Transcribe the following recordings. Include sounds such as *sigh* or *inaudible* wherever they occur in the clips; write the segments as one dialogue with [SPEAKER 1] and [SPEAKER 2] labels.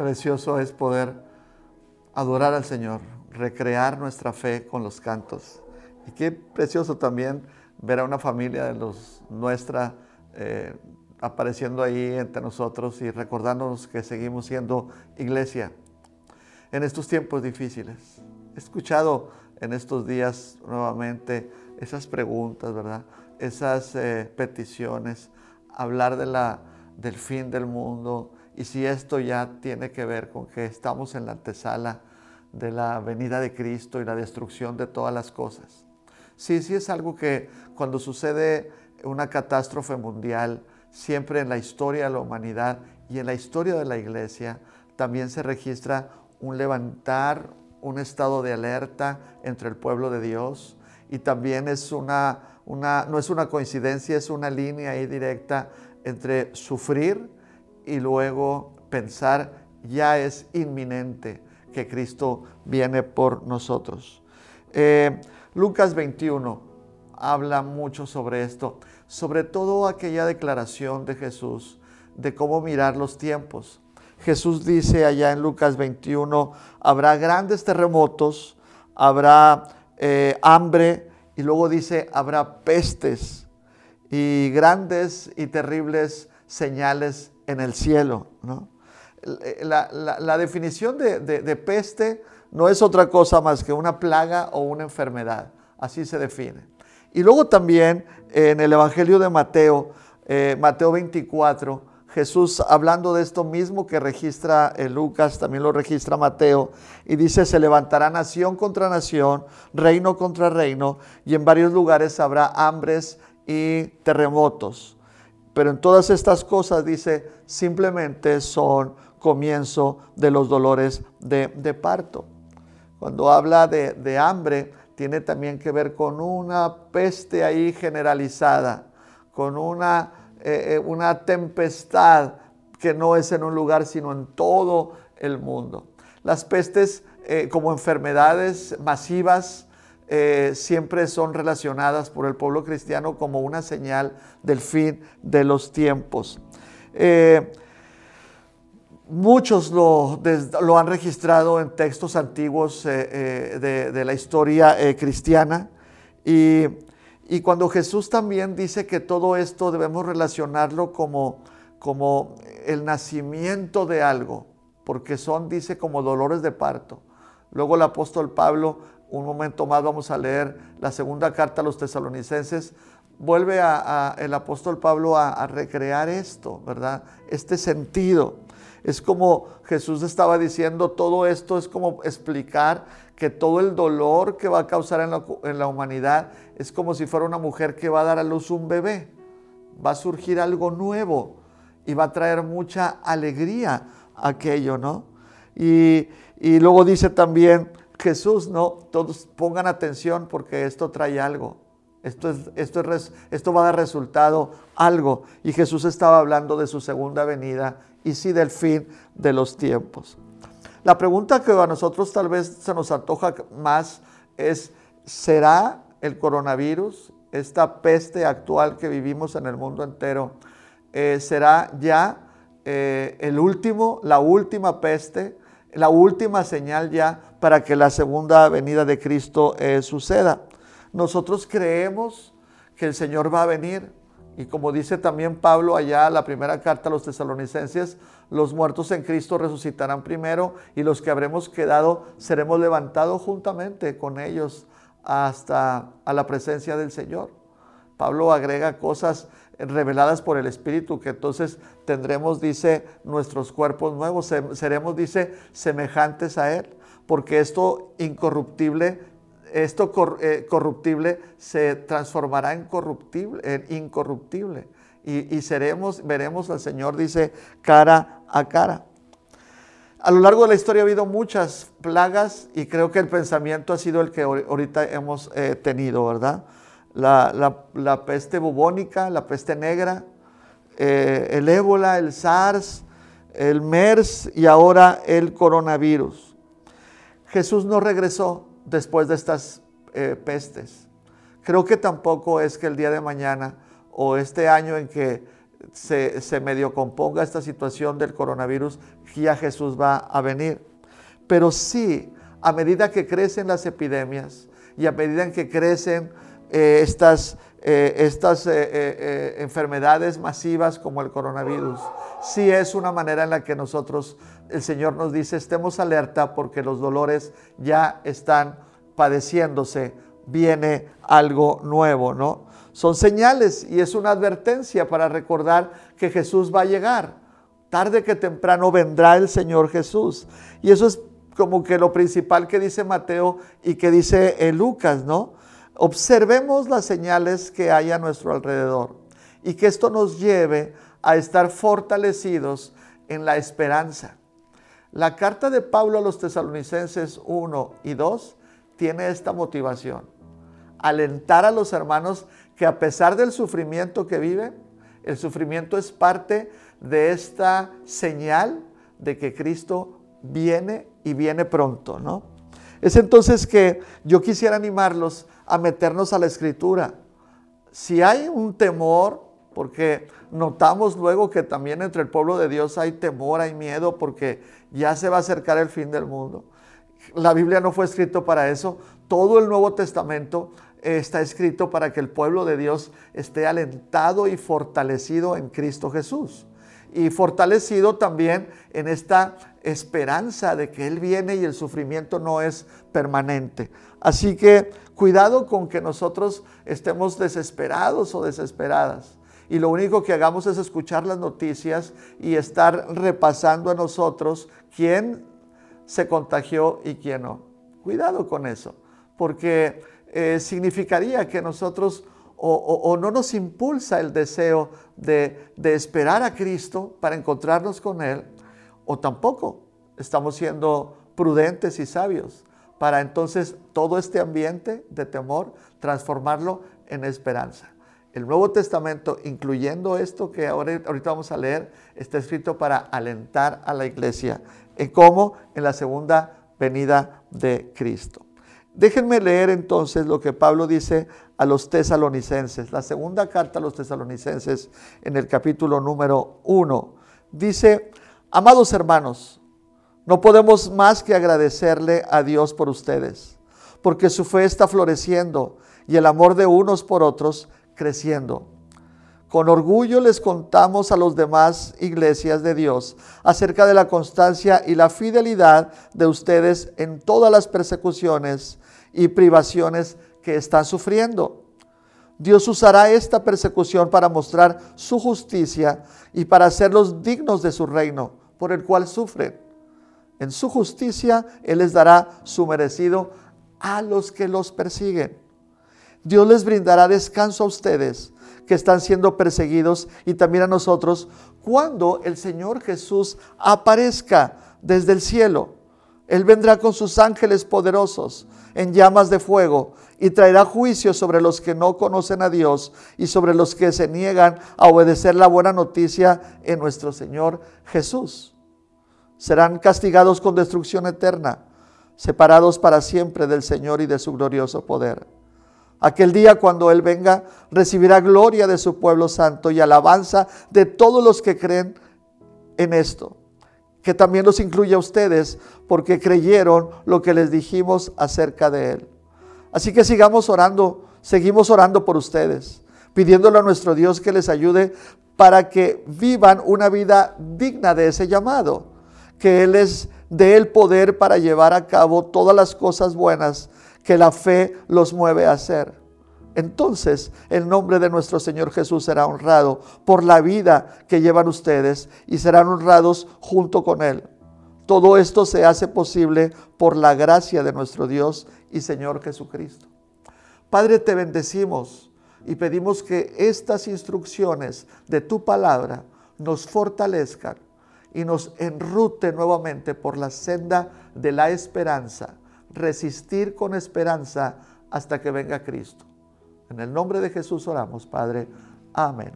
[SPEAKER 1] Precioso es poder adorar al Señor, recrear nuestra fe con los cantos. Y qué precioso también ver a una familia de los nuestra eh, apareciendo ahí entre nosotros y recordándonos que seguimos siendo iglesia en estos tiempos difíciles. He escuchado en estos días nuevamente esas preguntas, ¿verdad? Esas eh, peticiones, hablar de la, del fin del mundo y si esto ya tiene que ver con que estamos en la antesala de la venida de Cristo y la destrucción de todas las cosas. Sí, sí es algo que cuando sucede una catástrofe mundial, siempre en la historia de la humanidad y en la historia de la iglesia, también se registra un levantar, un estado de alerta entre el pueblo de Dios y también es una, una, no es una coincidencia, es una línea ahí directa entre sufrir y luego pensar ya es inminente que Cristo viene por nosotros. Eh, Lucas 21 habla mucho sobre esto, sobre todo aquella declaración de Jesús de cómo mirar los tiempos. Jesús dice allá en Lucas 21, habrá grandes terremotos, habrá eh, hambre y luego dice, habrá pestes y grandes y terribles señales en el cielo. La, definición de, peste no es otra cosa más que una plaga o una enfermedad. Así se define. Y luego también en el Evangelio de Mateo, eh, Mateo 24, Jesús hablando de esto mismo que registra Lucas, también lo registra Mateo, y dice, se levantará nación contra nación, reino contra reino, y en varios lugares habrá hambres y terremotos. Pero en todas estas cosas dice, simplemente son comienzo de los dolores de, parto. Cuando habla de, hambre, tiene también que ver con una peste ahí generalizada, con una, eh, eh, una tempestad que no es en un lugar, sino en todo el mundo. Las pestes eh, como enfermedades masivas siempre son relacionadas por el pueblo cristiano como una señal del fin de los tiempos. Muchos lo, han registrado en textos antiguos eh, eh, de, la historia eh, cristiana. Y, cuando Jesús también dice que todo esto debemos relacionarlo como, como el nacimiento de algo, porque son, dice, como dolores de parto. Luego el apóstol Pablo, un momento más vamos a leer la segunda carta a los tesalonicenses, vuelve el apóstol Pablo a recrear esto, ¿verdad? Este sentido. Es como Jesús estaba diciendo, todo esto es como explicar que todo el dolor que va a causar en la, humanidad es como si fuera una mujer que va a dar a luz un bebé. Va a surgir algo nuevo y va a traer mucha alegría aquello, ¿no? Y, luego dice también Jesús, ¿no? Todos pongan atención porque esto trae algo. Esto, es, esto, es, esto va a dar resultado algo. Y Jesús estaba hablando de su segunda venida y sí del fin de los tiempos. La pregunta que a nosotros tal vez se nos antoja más es, ¿será el coronavirus, esta peste actual que vivimos en el mundo entero, eh, será ya eh, el último, la última peste, la última señal ya para que la segunda venida de Cristo eh, suceda? Nosotros creemos que el Señor va a venir, y como dice también Pablo allá la primera carta a los tesalonicenses, los muertos en Cristo resucitarán primero y los que habremos quedado seremos levantados juntamente con ellos hasta a la presencia del Señor. Pablo agrega cosas reveladas por el Espíritu, que entonces tendremos, dice, nuestros cuerpos nuevos, seremos, dice, semejantes a Él, porque esto incorruptible esto eh, corruptible se transformará en, corruptible, en incorruptible. Y, seremos, veremos al Señor, dice, cara a cara. A lo largo de la historia ha habido muchas plagas y creo que el pensamiento ha sido el que ahorita hemos eh, tenido, ¿verdad? La, peste bubónica, la peste negra, eh, el ébola, el SARS, el MERS y ahora el coronavirus. Jesús no regresó, después de estas eh, pestes. Creo que tampoco es que el día de mañana o este año en que se, se medio componga esta situación del coronavirus, ya Jesús va a venir. Pero sí, a medida que crecen las epidemias y a medida que crecen eh, estas, eh, estas eh, enfermedades masivas como el coronavirus, sí es una manera en la que nosotros, el Señor nos dice, estemos alerta porque los dolores ya están padeciéndose, viene algo nuevo, ¿no? Son señales y es una advertencia para recordar que Jesús va a llegar. Tarde que temprano vendrá el Señor Jesús. Y eso es como que lo principal que dice Mateo y que dice Lucas, ¿no? Observemos las señales que hay a nuestro alrededor y que esto nos lleve a estar fortalecidos en la esperanza. La carta de Pablo a los tesalonicenses 1 y 2 tiene esta motivación. Alentar a los hermanos que a pesar del sufrimiento que viven, el sufrimiento es parte de esta señal de que Cristo viene y viene pronto, ¿no? Es entonces que yo quisiera animarlos a meternos a la escritura. Si hay un temor, porque notamos luego que también entre el pueblo de Dios hay temor, hay miedo, porque ya se va a acercar el fin del mundo. La Biblia no fue escrito para eso. Todo el Nuevo Testamento está escrito para que el pueblo de Dios esté alentado y fortalecido en Cristo Jesús. Y fortalecido también en esta esperanza de que Él viene y el sufrimiento no es permanente. Así que cuidado con que nosotros estemos desesperados o desesperadas. Y lo único que hagamos es escuchar las noticias y estar repasando a nosotros quién se contagió y quién no. Cuidado con eso, porque eh, significaría que nosotros o, no nos impulsa el deseo de, de esperar a Cristo para encontrarnos con Él o tampoco estamos siendo prudentes y sabios para entonces todo este ambiente de temor transformarlo en esperanza. El Nuevo Testamento, incluyendo esto que ahora, ahorita vamos a leer, está escrito para alentar a la iglesia. ¿En cómo? En la segunda venida de Cristo. Déjenme leer entonces lo que Pablo dice a los tesalonicenses. La segunda carta a los tesalonicenses en el capítulo número 1. Dice, Amados hermanos, no podemos más que agradecerle a Dios por ustedes, porque su fe está floreciendo y el amor de unos por otros creciendo. Con orgullo les contamos a los demás iglesias de Dios acerca de la constancia y la fidelidad de ustedes en todas las persecuciones y privaciones que están sufriendo. Dios usará esta persecución para mostrar su justicia y para hacerlos dignos de su reino por el cual sufren. En su justicia Él les dará su merecido a los que los persiguen. Dios les brindará descanso a ustedes que están siendo perseguidos y también a nosotros cuando el Señor Jesús aparezca desde el cielo. Él vendrá con sus ángeles poderosos en llamas de fuego y traerá juicio sobre los que no conocen a Dios y sobre los que se niegan a obedecer la buena noticia en nuestro Señor Jesús. Serán castigados con destrucción eterna, separados para siempre del Señor y de su glorioso poder. Aquel día cuando Él venga, recibirá gloria de su pueblo santo y alabanza de todos los que creen en esto que también los incluye a ustedes porque creyeron lo que les dijimos acerca de Él. Así que sigamos orando, seguimos orando por ustedes, pidiéndole a nuestro Dios que les ayude para que vivan una vida digna de ese llamado, que Él les dé el poder para llevar a cabo todas las cosas buenas que la fe los mueve a hacer. Entonces el nombre de nuestro Señor Jesús será honrado por la vida que llevan ustedes y serán honrados junto con Él. Todo esto se hace posible por la gracia de nuestro Dios y Señor Jesucristo. Padre, te bendecimos y pedimos que estas instrucciones de tu palabra nos fortalezcan y nos enrute nuevamente por la senda de la esperanza, resistir con esperanza hasta que venga Cristo. En el nombre de Jesús oramos, Padre. Amén.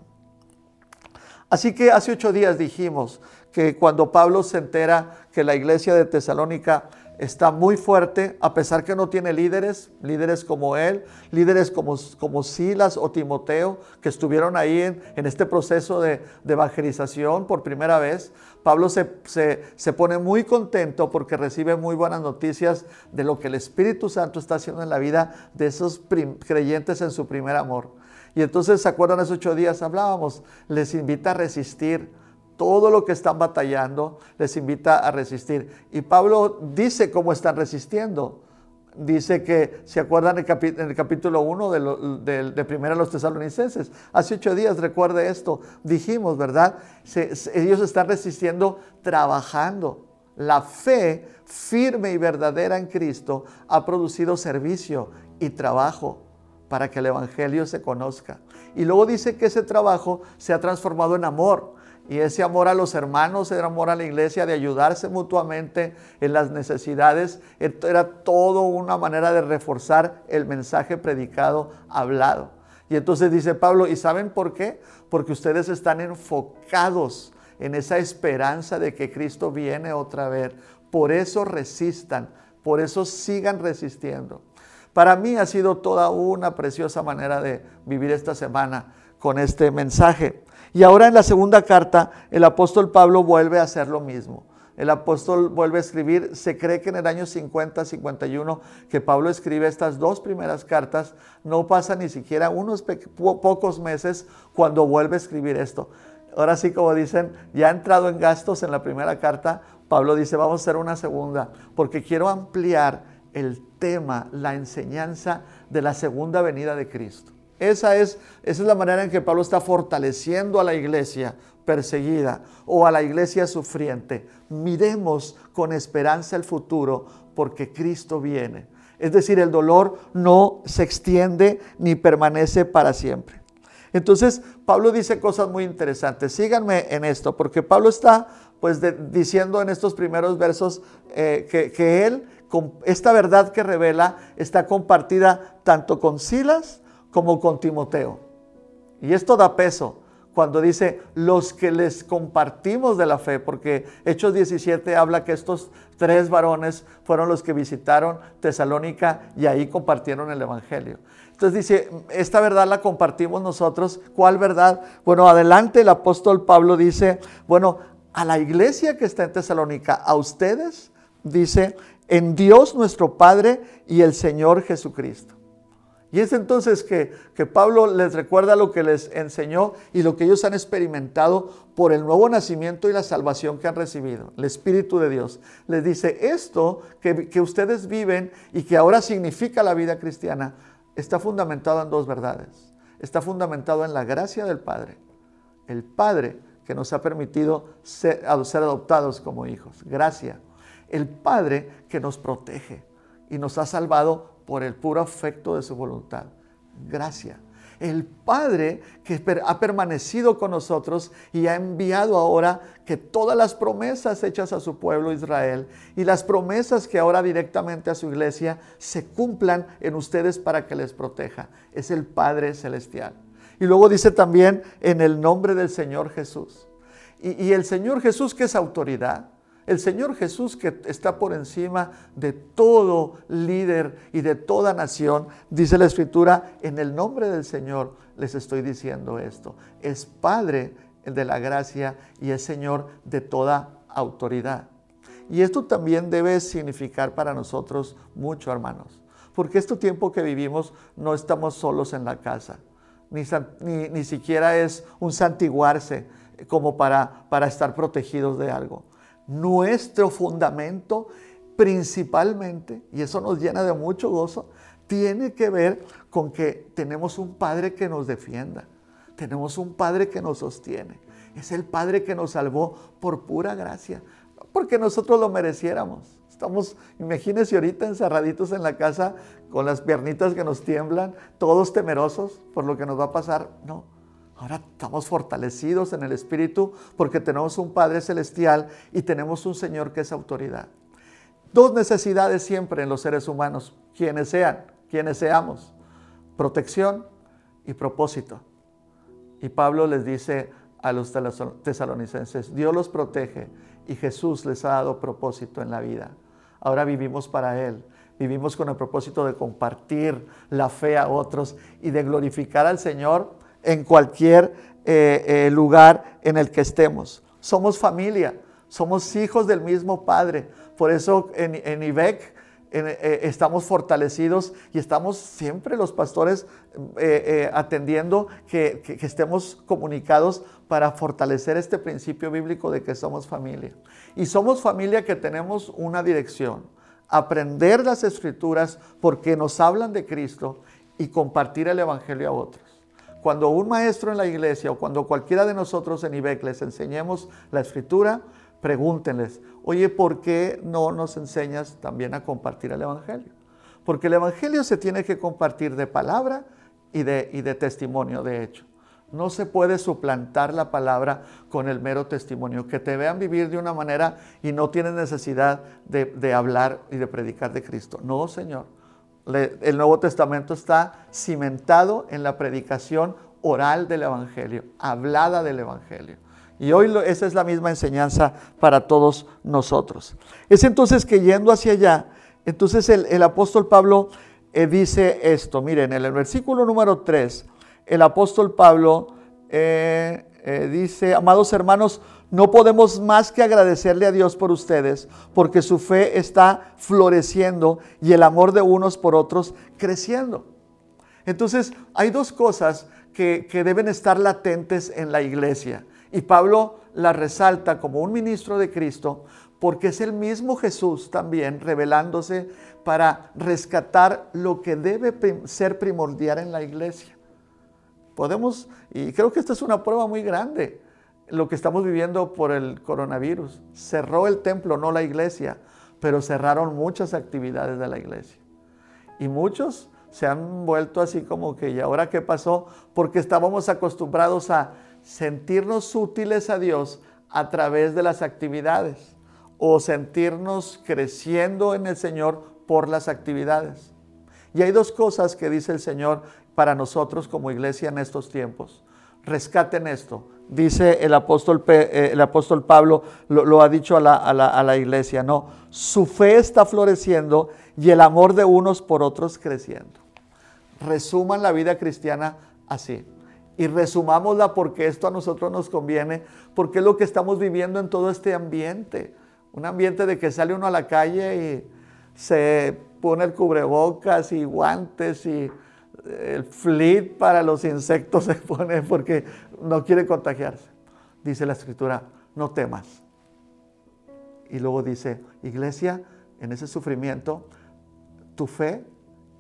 [SPEAKER 1] Así que hace ocho días dijimos que cuando Pablo se entera que la iglesia de Tesalónica está muy fuerte, a pesar que no tiene líderes, líderes como él, líderes como, como Silas o Timoteo, que estuvieron ahí en, este proceso de, evangelización por primera vez. Pablo se, se, pone muy contento porque recibe muy buenas noticias de lo que el Espíritu Santo está haciendo en la vida de esos creyentes en su primer amor. Y entonces, ¿se acuerdan esos ocho días? Hablábamos, les invita a resistir todo lo que están batallando, les invita a resistir. Y Pablo dice cómo están resistiendo. Dice que, ¿se acuerdan en el capítulo 1 de, Primera los Tesalonicenses? Hace ocho días, recuerde esto, dijimos, ¿verdad? ellos están resistiendo trabajando. La fe firme y verdadera en Cristo ha producido servicio y trabajo para que el Evangelio se conozca. Y luego dice que ese trabajo se ha transformado en amor. Y ese amor a los hermanos, ese amor a la iglesia, de ayudarse mutuamente en las necesidades, era todo una manera de reforzar el mensaje predicado, hablado. Y entonces dice Pablo, ¿y saben por qué? Porque ustedes están enfocados en esa esperanza de que Cristo viene otra vez. Por eso resistan, por eso sigan resistiendo. Para mí ha sido toda una preciosa manera de vivir esta semana con este mensaje. Y ahora en la segunda carta, el apóstol Pablo vuelve a hacer lo mismo. El apóstol vuelve a escribir, se cree que en el año 50, 51, que Pablo escribe estas dos primeras cartas, no pasa ni siquiera unos pocos meses cuando vuelve a escribir esto. Ahora sí, como dicen, ya ha entrado en gastos en la primera carta, Pablo dice, vamos a hacer una segunda, porque quiero ampliar el tema, la enseñanza de la segunda venida de Cristo. Esa es, esa es la manera en que Pablo está fortaleciendo a la iglesia perseguida o a la iglesia sufriente. Miremos con esperanza el futuro porque Cristo viene. Es decir, el dolor no se extiende ni permanece para siempre. Entonces, Pablo dice cosas muy interesantes. Síganme en esto, porque Pablo está pues diciendo en estos primeros versos eh, que, que él, con esta verdad que revela, está compartida tanto con Silas como con Timoteo. Y esto da peso cuando dice los que les compartimos de la fe, porque Hechos 17 habla que estos tres varones fueron los que visitaron Tesalónica y ahí compartieron el Evangelio. Entonces dice, esta verdad la compartimos nosotros. ¿Cuál verdad? Bueno, adelante el apóstol Pablo dice, bueno, a la iglesia que está en Tesalónica, a ustedes, dice, en Dios nuestro Padre y el Señor Jesucristo. Y es entonces que, Pablo les recuerda lo que les enseñó y lo que ellos han experimentado por el nuevo nacimiento y la salvación que han recibido, el Espíritu de Dios. Les dice, esto que, que ustedes viven y que ahora significa la vida cristiana, está fundamentado en dos verdades. Está fundamentado en la gracia del Padre. El Padre que nos ha permitido ser, ser adoptados como hijos. Gracia. El Padre que nos protege y nos ha salvado por el puro afecto de su voluntad. Gracias. El Padre que ha permanecido con nosotros y ha enviado ahora que todas las promesas hechas a su pueblo Israel y las promesas que ahora directamente a su iglesia se cumplan en ustedes para que les proteja. Es el Padre Celestial. Y luego dice también en el nombre del Señor Jesús. Y, y el Señor Jesús que es autoridad, el Señor Jesús que está por encima de todo líder y de toda nación, dice la Escritura, en el nombre del Señor les estoy diciendo esto. Es Padre de la gracia y es Señor de toda autoridad. Y esto también debe significar para nosotros mucho, hermanos, porque este tiempo que vivimos no estamos solos en la casa, ni, ni, siquiera es un santiguarse como para, para estar protegidos de algo nuestro fundamento principalmente, y eso nos llena de mucho gozo, tiene que ver con que tenemos un Padre que nos defienda, tenemos un Padre que nos sostiene. Es el Padre que nos salvó por pura gracia, porque nosotros lo mereciéramos. Estamos, imagínense ahorita encerraditos en la casa con las piernitas que nos tiemblan, todos temerosos por lo que nos va a pasar. No, Ahora estamos fortalecidos en el Espíritu porque tenemos un Padre Celestial y tenemos un Señor que es autoridad. Dos necesidades siempre en los seres humanos, quienes sean, quienes seamos, protección y propósito. Y Pablo les dice a los tesalonicenses, Dios los protege y Jesús les ha dado propósito en la vida. ahora vivimos para Él. Vivimos con el propósito de compartir la fe a otros y de glorificar al Señor en cualquier eh, eh, lugar en el que estemos. Somos familia, somos hijos del mismo Padre. Por eso en, en IBEC eh, estamos fortalecidos y estamos siempre los pastores atendiendo que, que estemos comunicados para fortalecer este principio bíblico de que somos familia. Y somos familia que tenemos una dirección, aprender las escrituras porque nos hablan de Cristo y compartir el Evangelio a otros. Cuando un maestro en la iglesia o cuando cualquiera de nosotros en IBEC les enseñemos la escritura, pregúntenles, oye, ¿por qué no nos enseñas también a compartir el Evangelio? Porque el Evangelio se tiene que compartir de palabra y de, y de testimonio, de hecho. No se puede suplantar la palabra con el mero testimonio. Que te vean vivir de una manera y no tienes necesidad de, de hablar y de predicar de Cristo. No, Señor el Nuevo Testamento está cimentado en la predicación oral del Evangelio, hablada del Evangelio. Y hoy esa es la misma enseñanza para todos nosotros. Es entonces que yendo hacia allá, entonces el, apóstol Pablo eh, dice esto. Miren, en el versículo número 3, el apóstol Pablo eh, eh, dice, amados hermanos, no podemos más que agradecerle a Dios por ustedes, porque su fe está floreciendo y el amor de unos por otros creciendo. Entonces, hay dos cosas que, deben estar latentes en la iglesia. Y Pablo la resalta como un ministro de Cristo, porque es el mismo Jesús también revelándose para rescatar lo que debe ser primordial en la iglesia. Podemos, y creo que esta es una prueba muy grande, lo que estamos viviendo por el coronavirus. Cerró el templo, no la iglesia, pero cerraron muchas actividades de la iglesia. Y muchos se han vuelto así como que, ¿y ahora qué pasó? Porque estábamos acostumbrados a sentirnos útiles a Dios a través de las actividades o sentirnos creciendo en el Señor por las actividades. Y hay dos cosas que dice el Señor para nosotros como iglesia en estos tiempos. Rescaten esto dice el apóstol, eh, el apóstol Pablo, lo, ha dicho a la, iglesia, no, su fe está floreciendo y el amor de unos por otros creciendo. Resuman la vida cristiana así. Y resumámosla porque esto a nosotros nos conviene, porque es lo que estamos viviendo en todo este ambiente. Un ambiente de que sale uno a la calle y se pone el cubrebocas y guantes y el flit para los insectos *laughs* se pone porque no quiere contagiarse. Dice la escritura, no temas. Y luego dice, iglesia, en ese sufrimiento, tu fe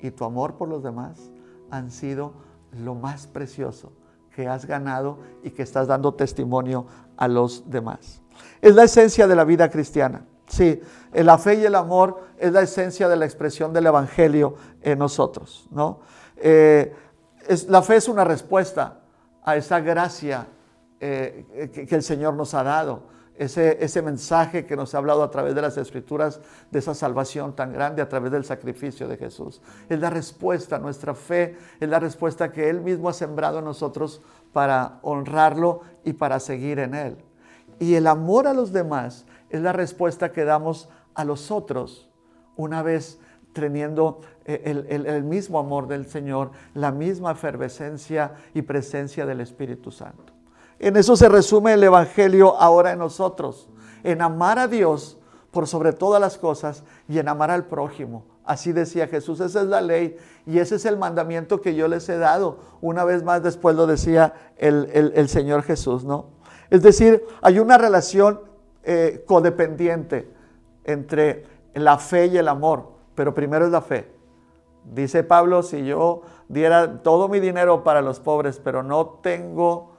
[SPEAKER 1] y tu amor por los demás han sido lo más precioso que has ganado y que estás dando testimonio a los demás. Es la esencia de la vida cristiana. Sí, la fe y el amor es la esencia de la expresión del Evangelio en nosotros, ¿no? Eh, la fe es una respuesta a esa gracia eh, que, el Señor nos ha dado. Ese, ese, mensaje que nos ha hablado a través de las escrituras, de esa salvación tan grande a través del sacrificio de Jesús. Es la respuesta, nuestra fe es la respuesta que Él mismo ha sembrado en nosotros para honrarlo y para seguir en Él. Y el amor a los demás es la respuesta que damos a los otros una vez teniendo eh, el, mismo amor del Señor, la misma efervescencia y presencia del Espíritu Santo. En eso se resume el Evangelio ahora en nosotros, en amar a Dios por sobre todas las cosas y en amar al prójimo. Así decía Jesús, esa es la ley y ese es el mandamiento que yo les he dado. Una vez más después lo decía el, Señor Jesús, ¿no? Es decir, hay una relación eh, codependiente entre la fe y el amor pero primero es la fe. Dice Pablo, si yo diera todo mi dinero para los pobres, pero no tengo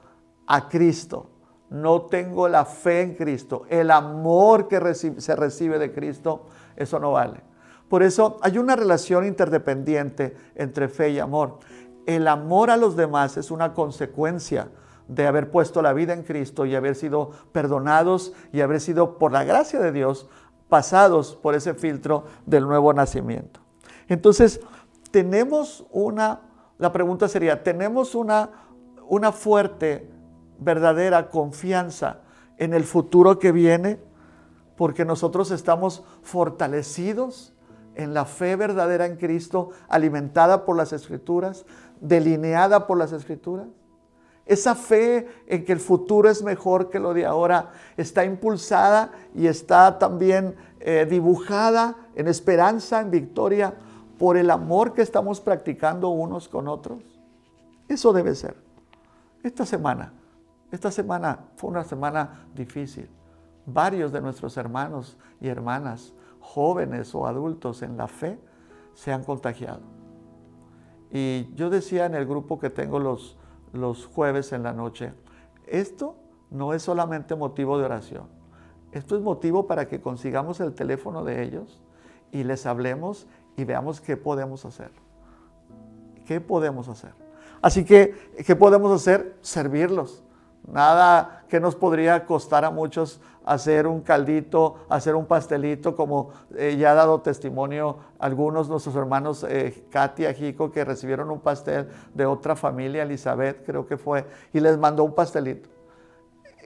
[SPEAKER 1] a Cristo, no tengo la fe en Cristo, el amor que se recibe de Cristo, eso no vale. Por eso hay una relación interdependiente entre fe y amor. El amor a los demás es una consecuencia de haber puesto la vida en Cristo y haber sido perdonados y haber sido, por la gracia de Dios, pasados por ese filtro del nuevo nacimiento. Entonces, tenemos una, la pregunta sería, ¿tenemos una, una fuerte, verdadera confianza en el futuro que viene? porque nosotros estamos fortalecidos en la fe verdadera en Cristo, alimentada por las escrituras, delineada por las escrituras. Esa fe en que el futuro es mejor que lo de ahora está impulsada y está también eh, dibujada en esperanza, en victoria, por el amor que estamos practicando unos con otros. Eso debe ser. Esta semana, esta semana fue una semana difícil. Varios de nuestros hermanos y hermanas, jóvenes o adultos en la fe, se han contagiado. Y yo decía en el grupo que tengo los, los jueves en la noche, esto no es solamente motivo de oración, esto es motivo para que consigamos el teléfono de ellos y les hablemos y veamos qué podemos hacer. ¿Qué podemos hacer? Así que, ¿qué podemos hacer? Servirlos. Nada que nos podría costar a muchos hacer un caldito, hacer un pastelito, como eh, ya ha dado testimonio algunos de nuestros hermanos, eh, Katia, Jico, que recibieron un pastel de otra familia, Elizabeth creo que fue, y les mandó un pastelito.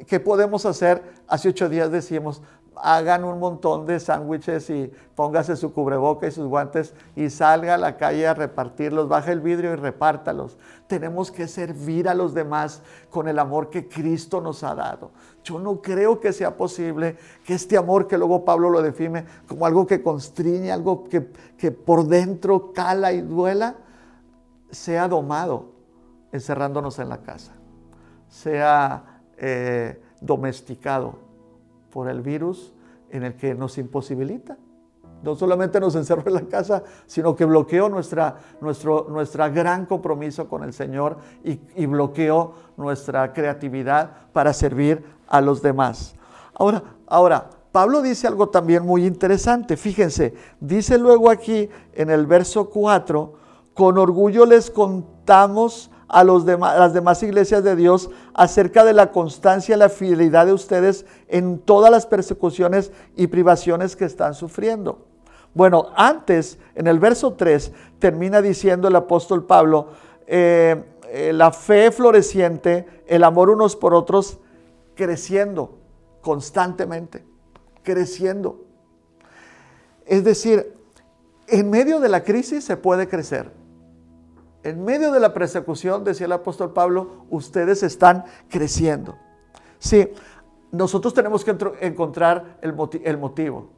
[SPEAKER 1] ¿Qué podemos hacer? Hace ocho días decíamos, hagan un montón de sándwiches y póngase su cubreboca y sus guantes y salga a la calle a repartirlos, baja el vidrio y repártalos. Tenemos que servir a los demás con el amor que Cristo nos ha dado. Yo no creo que sea posible que este amor que luego Pablo lo define como algo que constriñe, algo que, por dentro cala y duela, sea domado encerrándonos en la casa, sea eh, domesticado por el virus en el que nos imposibilita. No solamente nos encerró en la casa, sino que bloqueó nuestra, nuestro nuestra gran compromiso con el Señor y, bloqueó nuestra creatividad para servir a los demás. Ahora, ahora, Pablo dice algo también muy interesante. Fíjense, dice luego aquí en el verso 4, con orgullo les contamos a, los las demás iglesias de Dios acerca de la constancia y la fidelidad de ustedes en todas las persecuciones y privaciones que están sufriendo. Bueno, antes, en el verso 3, termina diciendo el apóstol Pablo, eh, eh, la fe floreciente, el amor unos por otros, creciendo constantemente, creciendo. Es decir, en medio de la crisis se puede crecer. En medio de la persecución, decía el apóstol Pablo, ustedes están creciendo. Sí, nosotros tenemos que encontrar el, motivo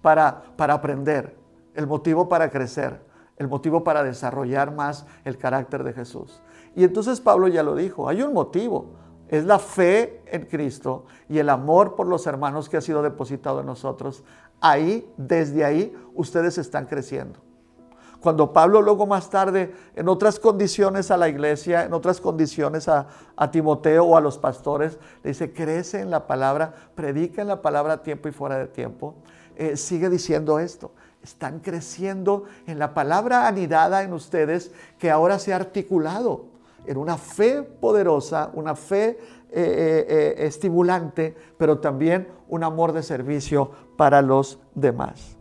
[SPEAKER 1] para, para aprender, el motivo para crecer, el motivo para desarrollar más el carácter de Jesús. Y entonces Pablo ya lo dijo, hay un motivo, es la fe en Cristo y el amor por los hermanos que ha sido depositado en nosotros. Ahí, desde ahí, ustedes están creciendo. Cuando Pablo luego más tarde, en otras condiciones a la iglesia, en otras condiciones a, Timoteo o a los pastores, le dice, crece en la palabra, predica en la palabra a tiempo y fuera de tiempo, eh, sigue diciendo esto. Están creciendo en la palabra anidada en ustedes que ahora se ha articulado en una fe poderosa, una fe eh, eh, estimulante, pero también un amor de servicio para los demás.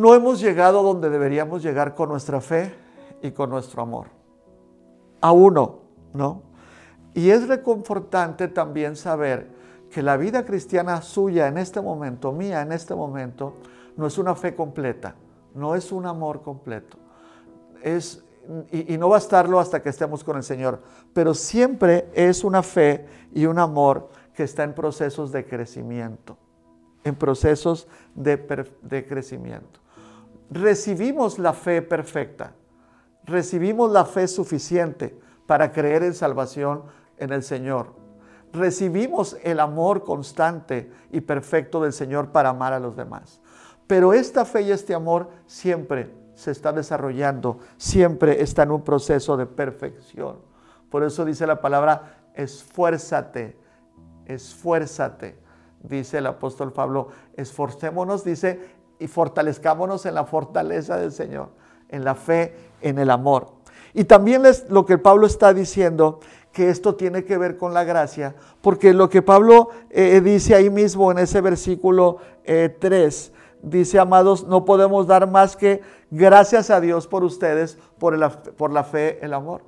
[SPEAKER 1] No hemos llegado donde deberíamos llegar con nuestra fe y con nuestro amor. A uno, ¿no? Y es reconfortante también saber que la vida cristiana suya en este momento, mía en este momento, no es una fe completa, no es un amor completo. Es, y, y, no va a estarlo hasta que estemos con el Señor, pero siempre es una fe y un amor que está en procesos de crecimiento en procesos de, crecimiento. Recibimos la fe perfecta, recibimos la fe suficiente para creer en salvación en el Señor. Recibimos el amor constante y perfecto del Señor para amar a los demás. Pero esta fe y este amor siempre se está desarrollando, siempre está en un proceso de perfección. Por eso dice la palabra, esfuérzate, esfuérzate dice el apóstol Pablo, esforcémonos, dice, y fortalezcámonos en la fortaleza del Señor, en la fe, en el amor. Y también es lo que Pablo está diciendo, que esto tiene que ver con la gracia, porque lo que Pablo eh, dice ahí mismo en ese versículo 3, eh, dice, amados, no podemos dar más que gracias a Dios por ustedes, por, por la fe, el amor.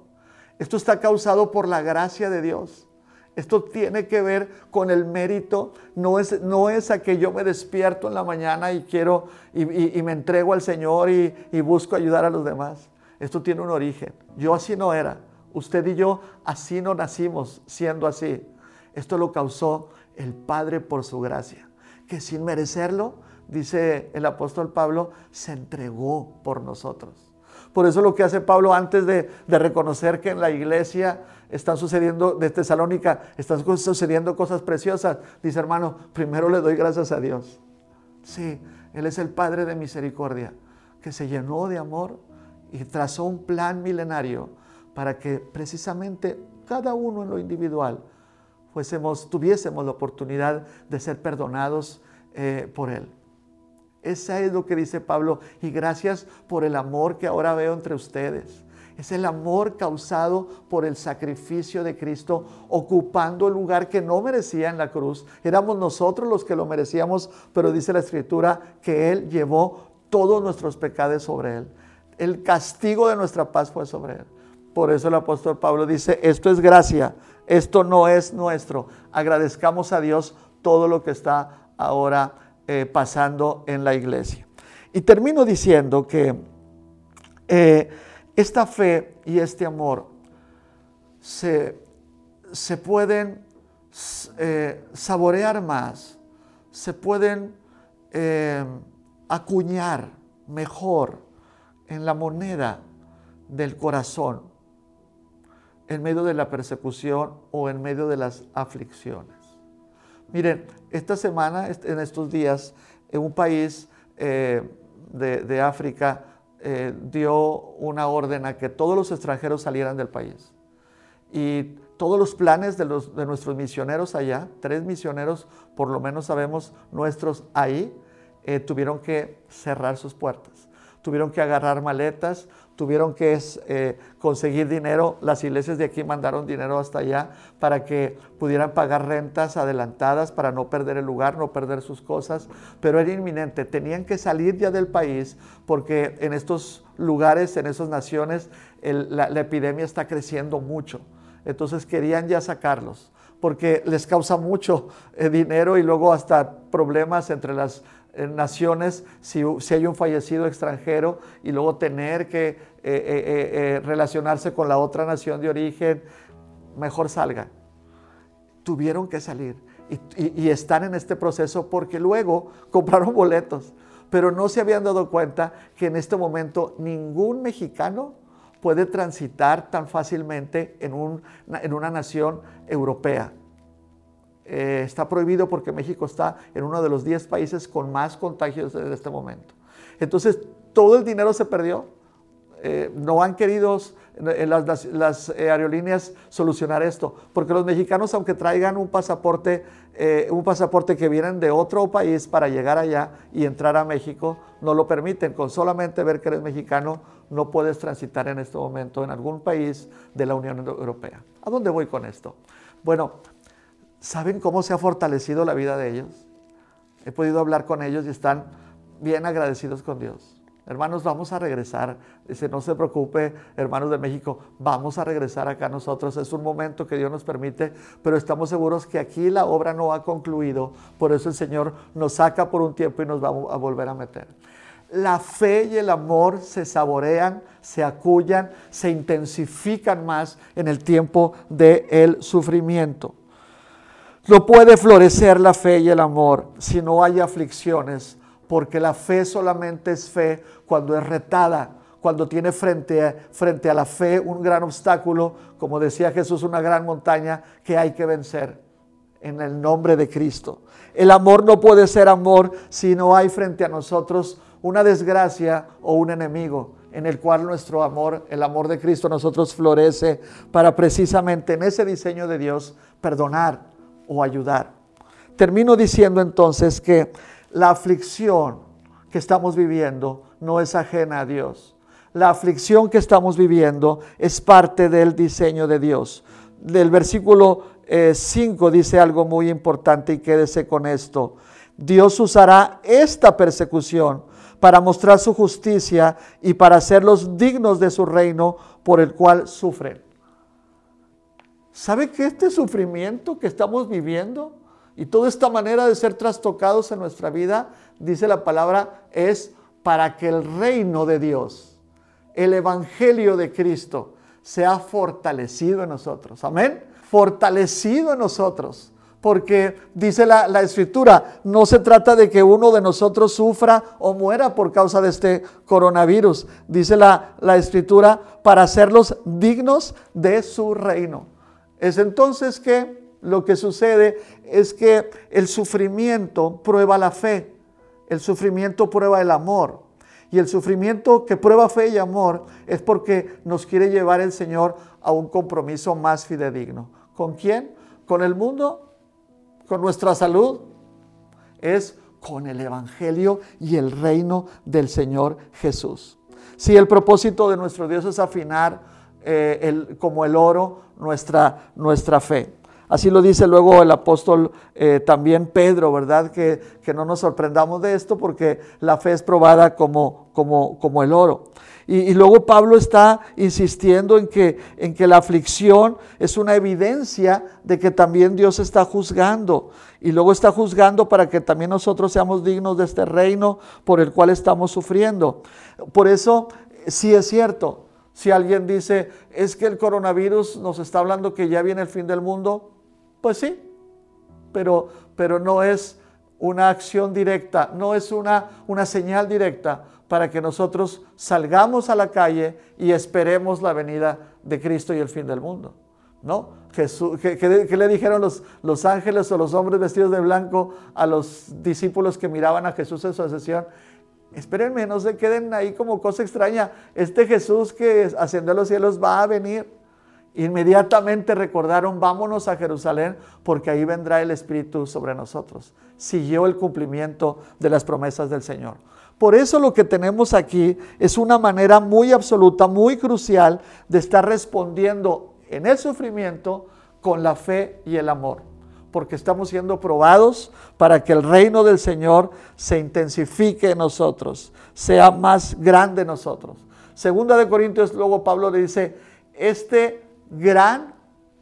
[SPEAKER 1] Esto está causado por la gracia de Dios. Esto tiene que ver con el mérito. No es, no es a que yo me despierto en la mañana y quiero y, me entrego al Señor y, y busco ayudar a los demás. Esto tiene un origen. Yo así no era. Usted y yo así no nacimos siendo así. Esto lo causó el Padre por su gracia, que sin merecerlo, dice el apóstol Pablo, se entregó por nosotros. Por eso lo que hace Pablo antes de, reconocer que en la iglesia están sucediendo, de Tesalónica, están sucediendo cosas preciosas, dice hermano, primero le doy gracias a Dios. Sí, Él es el Padre de misericordia, que se llenó de amor y trazó un plan milenario para que precisamente cada uno en lo individual fuésemos, tuviésemos la oportunidad de ser perdonados eh, por Él. Esa es lo que dice Pablo. Y gracias por el amor que ahora veo entre ustedes. Es el amor causado por el sacrificio de Cristo ocupando el lugar que no merecía en la cruz. Éramos nosotros los que lo merecíamos, pero dice la Escritura que Él llevó todos nuestros pecados sobre Él. El castigo de nuestra paz fue sobre Él. Por eso el apóstol Pablo dice, esto es gracia, esto no es nuestro. Agradezcamos a Dios todo lo que está ahora eh, pasando en la iglesia. Y termino diciendo que eh, esta fe y este amor se, se pueden eh, saborear más, se pueden acuñar mejor en la moneda del corazón en medio de la persecución o en medio de las aflicciones. Miren, esta semana, en estos días, en un país eh, de, África eh, dio una orden a que todos los extranjeros salieran del país. Y todos los planes de, nuestros misioneros allá, tres misioneros por lo menos sabemos nuestros ahí, eh, tuvieron que cerrar sus puertas. Tuvieron que agarrar maletas, tuvieron que eh, conseguir dinero, las iglesias de aquí mandaron dinero hasta allá para que pudieran pagar rentas adelantadas para no perder el lugar, no perder sus cosas, pero era inminente, tenían que salir ya del país porque en estos lugares, en esas naciones, la, epidemia está creciendo mucho, entonces querían ya sacarlos porque les causa mucho eh, dinero y luego hasta problemas entre las naciones si, hay un fallecido extranjero y luego tener que eh, eh, eh, relacionarse con la otra nación de origen, mejor salgan. Tuvieron que salir y, y están en este proceso porque luego *laughs* compraron boletos, pero no se habían dado cuenta que en este momento ningún mexicano puede transitar tan fácilmente en, un, en una nación europea. Eh, está prohibido porque México está en uno de los 10 países con más contagios en este momento. Entonces, todo el dinero se perdió. Eh, no han querido eh, las, aerolíneas solucionar esto, porque los mexicanos, aunque traigan un pasaporte, un pasaporte que vienen de otro país para llegar allá y entrar a México, no lo permiten. Con solamente ver que eres mexicano, no puedes transitar en este momento en algún país de la Unión Europea. ¿A dónde voy con esto? Bueno, ¿Saben cómo se ha fortalecido la vida de ellos? He podido hablar con ellos y están bien agradecidos con Dios. Hermanos, vamos a regresar. Dice, no se preocupe, hermanos de México, vamos a regresar acá nosotros. Es un momento que Dios nos permite, pero estamos seguros que aquí la obra no ha concluido. Por eso el Señor nos saca por un tiempo y nos va a volver a meter. La fe y el amor se saborean, se acullan, se intensifican más en el tiempo del sufrimiento. No puede florecer la fe y el amor si no hay aflicciones, porque la fe solamente es fe cuando es retada, cuando tiene frente a, frente a la fe un gran obstáculo, como decía Jesús, una gran montaña que hay que vencer en el nombre de Cristo. El amor no puede ser amor si no hay frente a nosotros una desgracia o un enemigo en el cual nuestro amor, el amor de Cristo, nosotros florece para precisamente en ese diseño de Dios perdonar, o ayudar. Termino diciendo entonces que la aflicción que estamos viviendo no es ajena a Dios. La aflicción que estamos viviendo es parte del diseño de Dios. Del versículo 5 eh, dice algo muy importante y quédese con esto. Dios usará esta persecución para mostrar su justicia y para hacerlos dignos de su reino por el cual sufren. ¿Sabe que este sufrimiento que estamos viviendo y toda esta manera de ser trastocados en nuestra vida, dice la palabra, es para que el reino de Dios, el Evangelio de Cristo, sea fortalecido en nosotros. Amén. Fortalecido en nosotros. Porque dice la, escritura, no se trata de que uno de nosotros sufra o muera por causa de este coronavirus. Dice la, la escritura, para hacerlos dignos de su reino. Es entonces que lo que sucede es que el sufrimiento prueba la fe, el sufrimiento prueba el amor. Y el sufrimiento que prueba fe y amor es porque nos quiere llevar el Señor a un compromiso más fidedigno. ¿Con quién? ¿Con el mundo? ¿Con nuestra salud? Es con el Evangelio y el reino del Señor Jesús. Si el propósito de nuestro Dios es afinar eh, como el oro nuestra, nuestra fe. Así lo dice luego el apóstol eh, también Pedro, ¿verdad? Que, no nos sorprendamos de esto porque la fe es probada como, como, como el oro. Y, luego Pablo está insistiendo en que, en que la aflicción es una evidencia de que también Dios está juzgando. Y luego está juzgando para que también nosotros seamos dignos de este reino por el cual estamos sufriendo. Por eso, sí es cierto, si alguien dice, es que el coronavirus nos está hablando que ya viene el fin del mundo, pues sí, pero, pero no es una acción directa, no es una, una señal directa para que nosotros salgamos a la calle y esperemos la venida de Cristo y el fin del mundo. ¿No? Jesús, ¿qué, le dijeron los, los, ángeles o los hombres vestidos de blanco a los discípulos que miraban a Jesús en su ascensión? Espérenme, no se queden ahí como cosa extraña. Este Jesús que ascendió a los cielos va a venir. Inmediatamente recordaron, vámonos a Jerusalén porque ahí vendrá el Espíritu sobre nosotros. Siguió el cumplimiento de las promesas del Señor. Por eso lo que tenemos aquí es una manera muy absoluta, muy crucial de estar respondiendo en el sufrimiento con la fe y el amor. Porque estamos siendo probados para que el reino del Señor se intensifique en nosotros, sea más grande en nosotros. Segunda de Corintios, luego Pablo le dice, este gran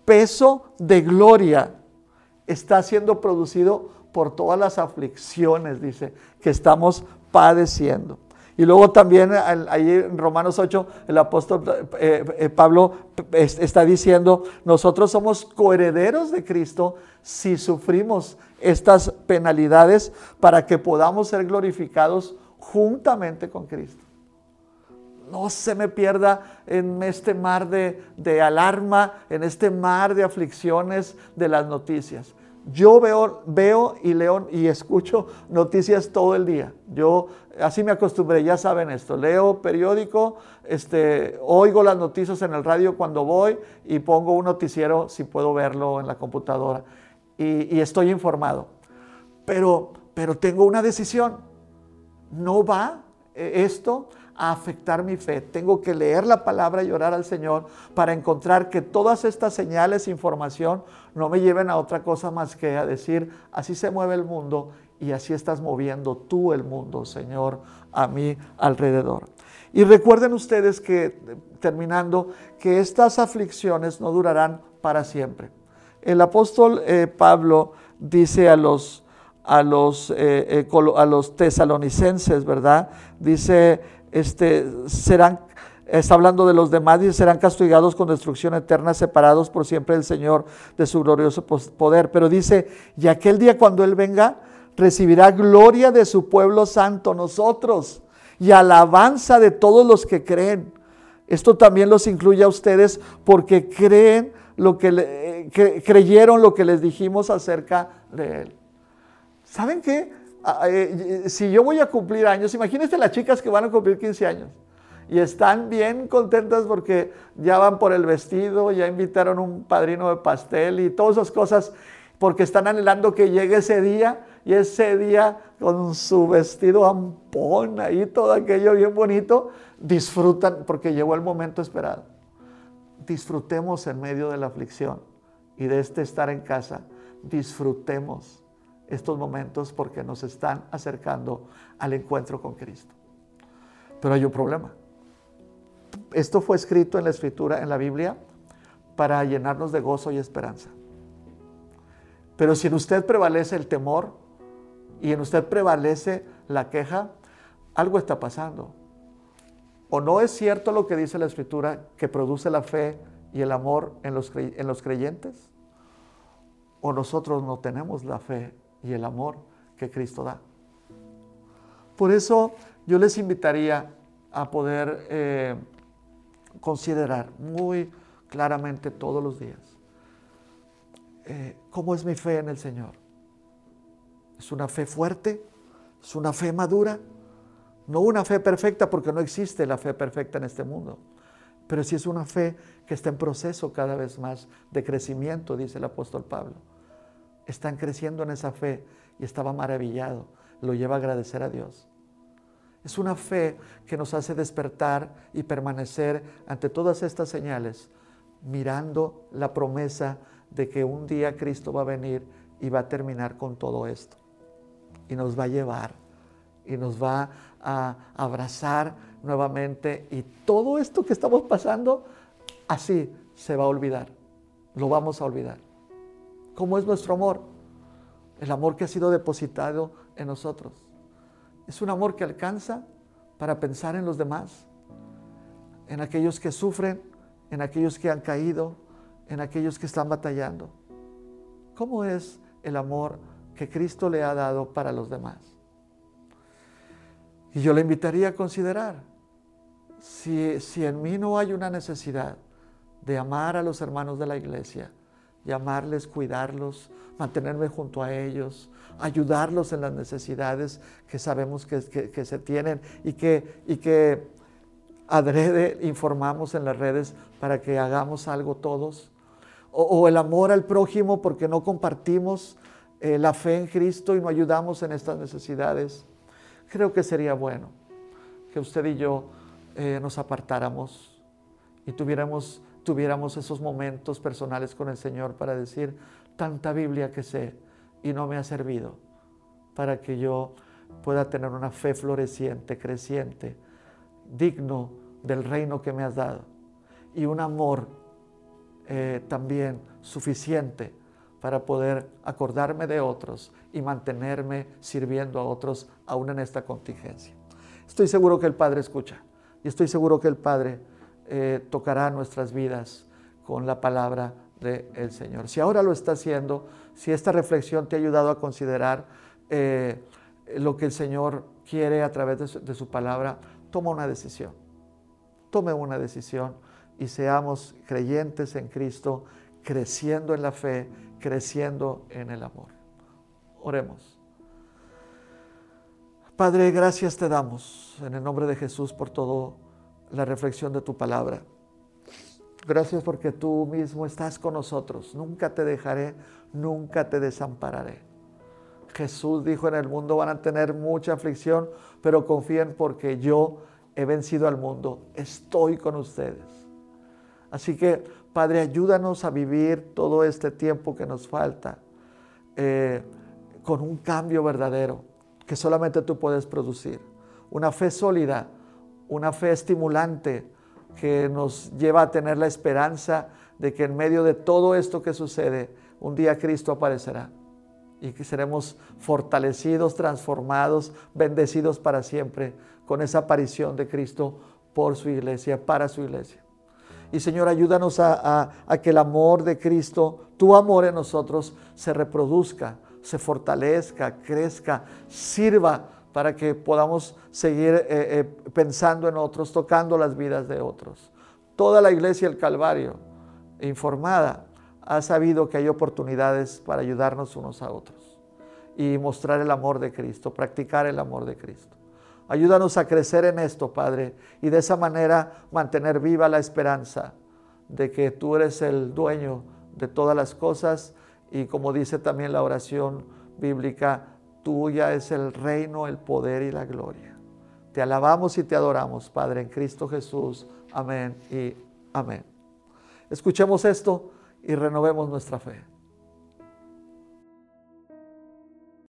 [SPEAKER 1] peso de gloria está siendo producido por todas las aflicciones, dice, que estamos padeciendo. Y luego también ahí en Romanos 8 el apóstol eh, eh, Pablo está diciendo, nosotros somos coherederos de Cristo si sufrimos estas penalidades para que podamos ser glorificados juntamente con Cristo no se me pierda en este mar de, alarma, en este mar de aflicciones de las noticias. Yo veo, veo y leo y escucho noticias todo el día. Yo así me acostumbré, ya saben esto. Leo periódico, este, oigo las noticias en el radio cuando voy y pongo un noticiero si puedo verlo en la computadora y, y estoy informado. Pero, pero tengo una decisión. No va eh, esto a afectar mi fe. Tengo que leer la palabra y orar al Señor para encontrar que todas estas señales, información, no me lleven a otra cosa más que a decir, así se mueve el mundo y así estás moviendo tú el mundo, Señor, a mi alrededor. Y recuerden ustedes que, terminando, que estas aflicciones no durarán para siempre. El apóstol eh, Pablo dice a los, a los, eh, eh, a los tesalonicenses, ¿verdad? Dice este, serán, está hablando de los demás, y serán castigados con destrucción eterna, separados por siempre del Señor de su glorioso poder. Pero dice, y aquel día cuando Él venga, recibirá gloria de su pueblo santo, nosotros, y alabanza de todos los que creen. Esto también los incluye a ustedes porque creen lo que, creyeron lo que les dijimos acerca de Él. ¿Saben qué? Ah, eh, si yo voy a cumplir años, imagínense las chicas que van a cumplir 15 años y están bien contentas porque ya van por el vestido, ya invitaron un padrino de pastel y todas esas cosas porque están anhelando que llegue ese día y ese día con su vestido ampón ahí, todo aquello bien bonito, disfrutan porque llegó el momento esperado. Disfrutemos en medio de la aflicción y de este estar en casa, disfrutemos estos momentos porque nos están acercando al encuentro con Cristo. Pero hay un problema. Esto fue escrito en la escritura, en la Biblia, para llenarnos de gozo y esperanza. Pero si en usted prevalece el temor y en usted prevalece la queja, algo está pasando. O no es cierto lo que dice la Escritura, que produce la fe y el amor en los, en los creyentes, o nosotros no tenemos la fe y el amor que Cristo da. Por eso yo les invitaría a poder eh, considerar muy claramente todos los días eh, cómo es mi fe en el Señor. ¿Es una fe fuerte? ¿Es una fe madura? No una fe perfecta porque no existe la fe perfecta en este mundo, pero sí es una fe que está en proceso cada vez más de crecimiento, dice el apóstol Pablo. Están creciendo en esa fe y estaba maravillado, lo lleva a agradecer a Dios. Es una fe que nos hace despertar y permanecer ante todas estas señales, mirando la promesa de que un día Cristo va a venir y va a terminar con todo esto. Y nos va a llevar y nos va a abrazar nuevamente. Y todo esto que estamos pasando, así se va a olvidar. Lo vamos a olvidar. ¿Cómo es nuestro amor? El amor que ha sido depositado en nosotros. Es un amor que alcanza para pensar en los demás, en aquellos que sufren, en aquellos que han caído, en aquellos que están batallando. ¿Cómo es el amor que Cristo le ha dado para los demás? Y yo le invitaría a considerar, si, si en mí no hay una necesidad de amar a los hermanos de la iglesia, llamarles, cuidarlos, mantenerme junto a ellos, ayudarlos en las necesidades que sabemos que, se tienen y que, y que adrede informamos en las redes para que hagamos algo todos. O, el amor al prójimo porque no compartimos eh, la fe en Cristo y no ayudamos en estas necesidades. Creo que sería bueno que usted y yo eh, nos apartáramos y tuviéramos tuviéramos esos momentos personales con el Señor para decir, tanta Biblia que sé y no me ha servido para que yo pueda tener una fe floreciente, creciente, digno del reino que me has dado y un amor eh, también suficiente para poder acordarme de otros y mantenerme sirviendo a otros aún en esta contingencia. Estoy seguro que el Padre escucha y estoy seguro que el Padre eh, tocará nuestras vidas con la palabra del Señor. Si ahora lo está haciendo, si esta reflexión te ha ayudado a considerar eh, lo que el Señor quiere a través de su, de su palabra, toma una decisión. Tome una decisión y seamos creyentes en Cristo, creciendo en la fe, creciendo en el amor. Oremos. Padre, gracias te damos en el nombre de Jesús por todo la reflexión de tu palabra. Gracias porque tú mismo estás con nosotros. Nunca te dejaré, nunca te desampararé. Jesús dijo en el mundo van a tener mucha aflicción, pero confíen porque yo he vencido al mundo. Estoy con ustedes. Así que, Padre, ayúdanos a vivir todo este tiempo que nos falta eh, con un cambio verdadero que solamente tú puedes producir. Una fe sólida una fe estimulante que nos lleva a tener la esperanza de que en medio de todo esto que sucede, un día Cristo aparecerá y que seremos fortalecidos, transformados, bendecidos para siempre con esa aparición de Cristo por su iglesia, para su iglesia. Y Señor, ayúdanos a, que el amor de Cristo, tu amor en nosotros, se reproduzca, se fortalezca, crezca, sirva para que podamos seguir eh, eh, pensando en otros, tocando las vidas de otros. Toda la iglesia del Calvario, informada, ha sabido que hay oportunidades para ayudarnos unos a otros y mostrar el amor de Cristo, practicar el amor de Cristo. Ayúdanos a crecer en esto, Padre, y de esa manera mantener viva la esperanza de que tú eres el dueño de todas las cosas y como dice también la oración bíblica, Tuya es el reino, el poder y la gloria. Te alabamos y te adoramos, Padre, en Cristo Jesús. Amén y amén. Escuchemos esto y renovemos nuestra fe.